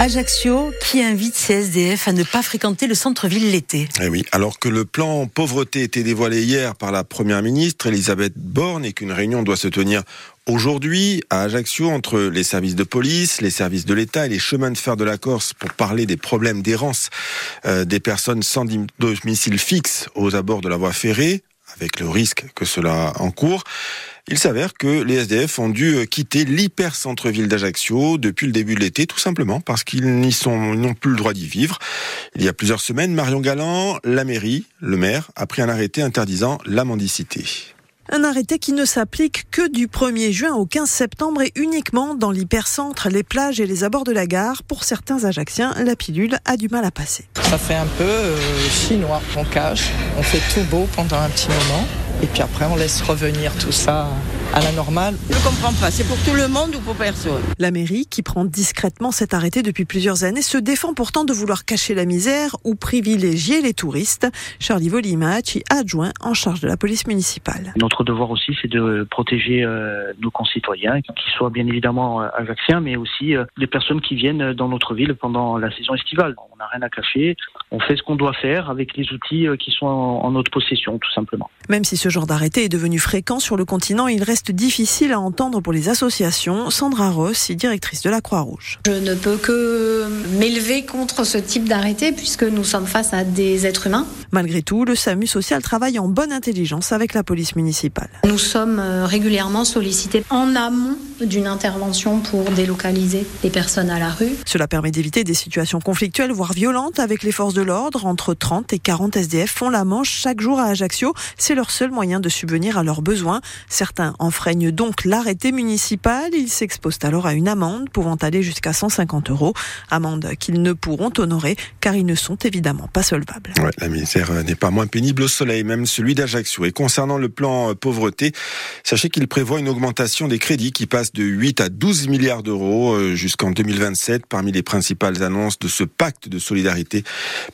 Ajaccio qui invite ses à ne pas fréquenter le centre-ville l'été? Eh oui, alors que le plan pauvreté était dévoilé hier par la première ministre Elisabeth Borne et qu'une réunion doit se tenir aujourd'hui à Ajaccio entre les services de police, les services de l'État et les chemins de fer de la Corse pour parler des problèmes d'errance euh, des personnes sans domicile fixe aux abords de la voie ferrée, avec le risque que cela encourt. Il s'avère que les SDF ont dû quitter l'hyper centre-ville d'Ajaccio depuis le début de l'été, tout simplement parce qu'ils n'y sont, n'ont plus le droit d'y vivre. Il y a plusieurs semaines, Marion Galland, la mairie, le maire, a pris un arrêté interdisant la mendicité. Un arrêté qui ne s'applique que du 1er juin au 15 septembre et uniquement dans l'hypercentre, les plages et les abords de la gare. Pour certains Ajacciens, la pilule a du mal à passer. Ça fait un peu euh, chinois. On cache, on fait tout beau pendant un petit moment. Et puis après, on laisse revenir tout ça à la normale. Je ne comprends pas, c'est pour tout le monde ou pour personne? La mairie, qui prend discrètement cet arrêté depuis plusieurs années, se défend pourtant de vouloir cacher la misère ou privilégier les touristes. Charlie Volimachi, adjoint en charge de la police municipale. Notre devoir aussi, c'est de protéger euh, nos concitoyens, qu'ils soient bien évidemment euh, ajaxiens, mais aussi euh, les personnes qui viennent dans notre ville pendant la saison estivale. On n'a rien à cacher, on fait ce qu'on doit faire avec les outils qui sont en notre possession, tout simplement. Même si ce genre d'arrêté est devenu fréquent sur le continent, il reste difficile à entendre pour les associations. Sandra Ross, directrice de la Croix-Rouge. Je ne peux que m'élever contre ce type d'arrêté puisque nous sommes face à des êtres humains. Malgré tout, le SAMU social travaille en bonne intelligence avec la police municipale. Nous sommes euh, régulièrement sollicités en amont d'une intervention pour délocaliser les personnes à la rue. Cela permet d'éviter des situations conflictuelles, voire violentes, avec les forces de l'ordre. Entre 30 et 40 SDF font la manche chaque jour à Ajaccio. C'est leur seul moyen de subvenir à leurs besoins. Certains enfreignent donc l'arrêté municipal. Ils s'exposent alors à une amende pouvant aller jusqu'à 150 euros. Amende qu'ils ne pourront honorer car ils ne sont évidemment pas solvables. la misère n'est pas moins pénible au soleil, même celui d'Ajaccio. Et concernant le plan pauvreté, sachez qu'il prévoit une augmentation des crédits qui passe de 8 à 12 milliards d'euros euh, jusqu'en 2027 parmi les principales annonces de ce pacte de solidarité.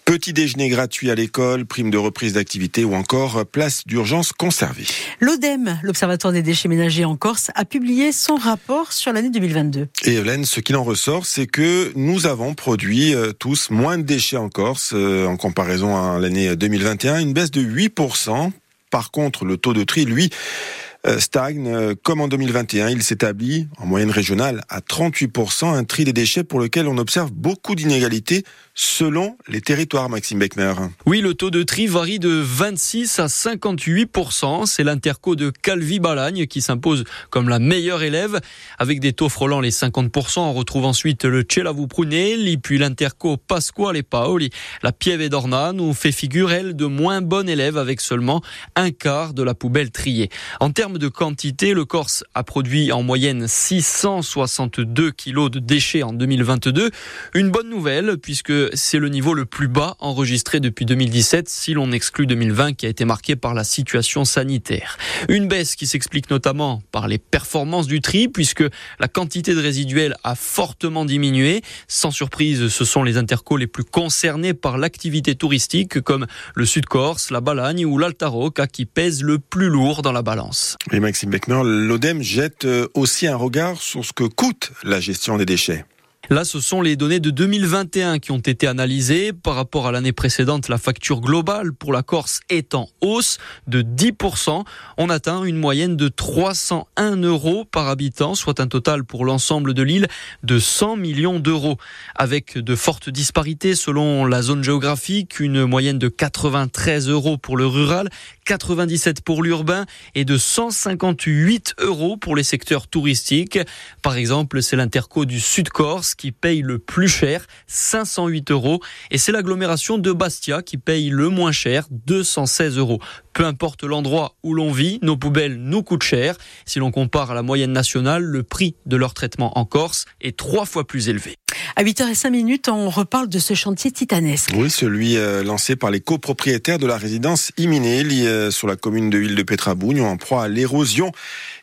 Petit déjeuner gratuit à l'école, prime de reprise d'activité ou encore place d'urgence conservée. L'ODEM, l'Observatoire des déchets ménagers en Corse, a publié son rapport sur l'année 2022. Et Hélène, ce qu'il en ressort, c'est que nous avons produit euh, tous moins de déchets en Corse euh, en comparaison à l'année 2021, une baisse de 8%. Par contre, le taux de tri, lui, euh, stagne. Euh, comme en 2021, il s'établit en moyenne régionale à 38%, un tri des déchets pour lequel on observe beaucoup d'inégalités selon les territoires, Maxime Beckner. Oui, le taux de tri varie de 26 à 58%. C'est l'interco de Calvi-Balagne qui s'impose comme la meilleure élève avec des taux frôlant les 50%. On retrouve ensuite le Celavu Prunelli, puis l'interco Pasquale Paoli. La Pieve d'Orna nous fait figure, elle, de moins bonne élève avec seulement un quart de la poubelle triée. En termes de quantité, le Corse a produit en moyenne 662 kilos de déchets en 2022. Une bonne nouvelle puisque c'est le niveau le plus bas enregistré depuis 2017 si l'on exclut 2020 qui a été marqué par la situation sanitaire. Une baisse qui s'explique notamment par les performances du tri puisque la quantité de résiduels a fortement diminué. Sans surprise, ce sont les intercos les plus concernés par l'activité touristique comme le Sud-Corse, la Balagne ou l'Altaroca qui pèsent le plus lourd dans la balance. Et Maxime Beckner, l'ODEM jette euh, aussi un regard sur ce que coûte la gestion des déchets. Là, ce sont les données de 2021 qui ont été analysées. Par rapport à l'année précédente, la facture globale pour la Corse est en hausse de 10%. On atteint une moyenne de 301 euros par habitant, soit un total pour l'ensemble de l'île de 100 millions d'euros. Avec de fortes disparités selon la zone géographique, une moyenne de 93 euros pour le rural, 97 pour l'urbain et de 158 euros pour les secteurs touristiques. Par exemple, c'est l'interco du Sud-Corse qui paye le plus cher, 508 euros. Et c'est l'agglomération de Bastia qui paye le moins cher, 216 euros. Peu importe l'endroit où l'on vit, nos poubelles nous coûtent cher. Si l'on compare à la moyenne nationale, le prix de leur traitement en Corse est trois fois plus élevé. À 8h05 minutes, on reparle de ce chantier titanesque. Oui, celui euh, lancé par les copropriétaires de la résidence Iminelli euh, sur la commune de Ville de Petrabougne en proie à l'érosion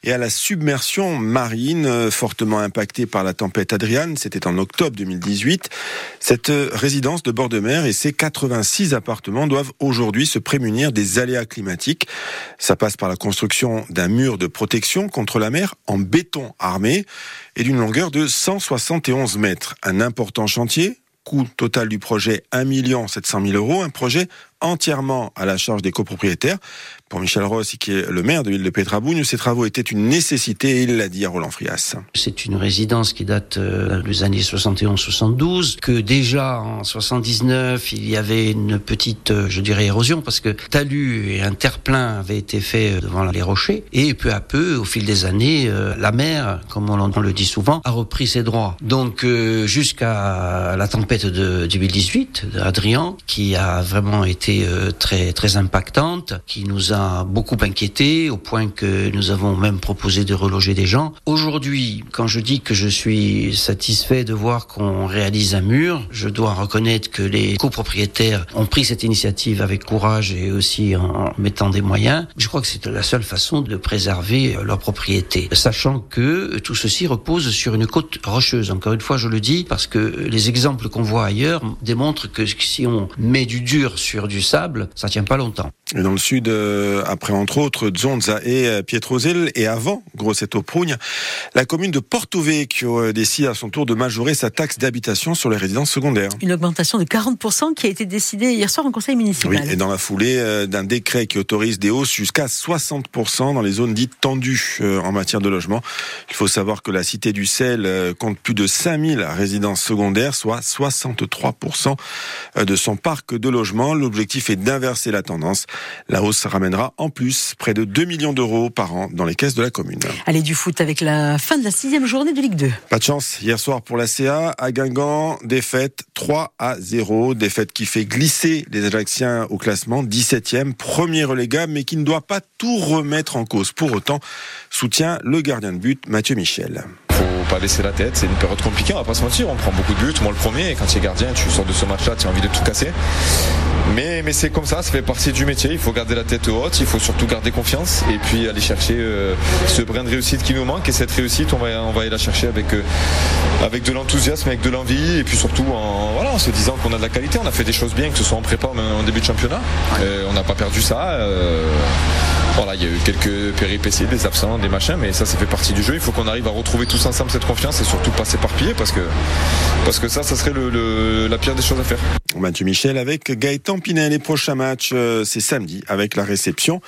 et à la submersion marine euh, fortement impactée par la tempête Adriane. C'était en octobre 2018. Cette résidence de bord de mer et ses 86 appartements doivent aujourd'hui se prémunir des aléas climatiques. Ça passe par la construction d'un mur de protection contre la mer en béton armé et d'une longueur de 171 mètres. Un important chantier coût total du projet 1 700 000 euros, un projet entièrement à la charge des copropriétaires. Pour Michel Ross, qui est le maire de l'île de Pétrabougne, ces travaux étaient une nécessité et il l'a dit à Roland Frias. C'est une résidence qui date euh, des années 71-72, que déjà en 79, il y avait une petite, euh, je dirais, érosion parce que talus et un terre-plein avaient été faits devant les rochers et peu à peu, au fil des années, euh, la mer, comme on le dit souvent, a repris ses droits. Donc jusqu'à la tempête de 2018, d'Adrien, qui a vraiment été euh, très très impactante, qui nous a beaucoup inquiété au point que nous avons même proposé de reloger des gens. Aujourd'hui, quand je dis que je suis satisfait de voir qu'on réalise un mur, je dois reconnaître que les copropriétaires ont pris cette initiative avec courage et aussi en mettant des moyens. Je crois que c'est la seule façon de préserver leur propriété, sachant que tout ceci repose sur une côte rocheuse. Encore une fois, je le dis parce que les exemples qu'on voit ailleurs démontrent que si on met du dur sur du sable, ça tient pas longtemps. Dans le sud, euh, après entre autres Zonza et euh, Pietrosel, et avant Grosseto Prugne, la commune de Porto Vecchio euh, décide à son tour de majorer sa taxe d'habitation sur les résidences secondaires. Une augmentation de 40% qui a été décidée hier soir en conseil municipal. Oui, et dans la foulée d'un décret qui autorise des hausses jusqu'à 60% dans les zones dites tendues en matière de logement. Il faut savoir que la cité du Sel compte plus de 5000 résidences secondaires, soit 63% de son parc de logement. L'objectif est d'inverser la tendance. La hausse ramènera en plus près de 2 millions d'euros par an dans les caisses de la commune. Allez, du foot avec la fin de la sixième journée de Ligue 2. Pas de chance hier soir pour la CA. À Guingamp, défaite 3 à 0. Défaite qui fait glisser les Ajaxiens au classement. 17e, premier relégable, mais qui ne doit pas tout remettre en cause. Pour autant, soutient le gardien de but, Mathieu Michel pas baisser la tête. C'est une période compliquée, on va pas se mentir. On prend beaucoup de buts, moi le premier. Et quand tu es gardien, tu sors de ce match-là, tu as envie de tout casser. Mais, mais c'est comme ça, ça fait partie du métier. Il faut garder la tête haute, il faut surtout garder confiance et puis aller chercher euh, ce brin de réussite qui nous manque. Et cette réussite, on va, on va aller la chercher avec, euh, avec de l'enthousiasme, avec de l'envie et puis surtout en, voilà, en se disant qu'on a de la qualité. On a fait des choses bien, que ce soit en prépa ou en début de championnat. Euh, on n'a pas perdu ça. Voilà, il y a eu quelques péripéties, des absents, des machins, mais ça, ça fait partie du jeu. Il faut qu'on arrive à retrouver tous ensemble cette confiance et surtout pas s'éparpiller parce que, parce que ça, ça serait la pire des choses à faire. Mathieu Michel avec Gaëtan Pinel. Les prochains matchs, euh, c'est samedi avec la réception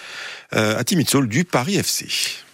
euh, à Timitsol du Paris FC.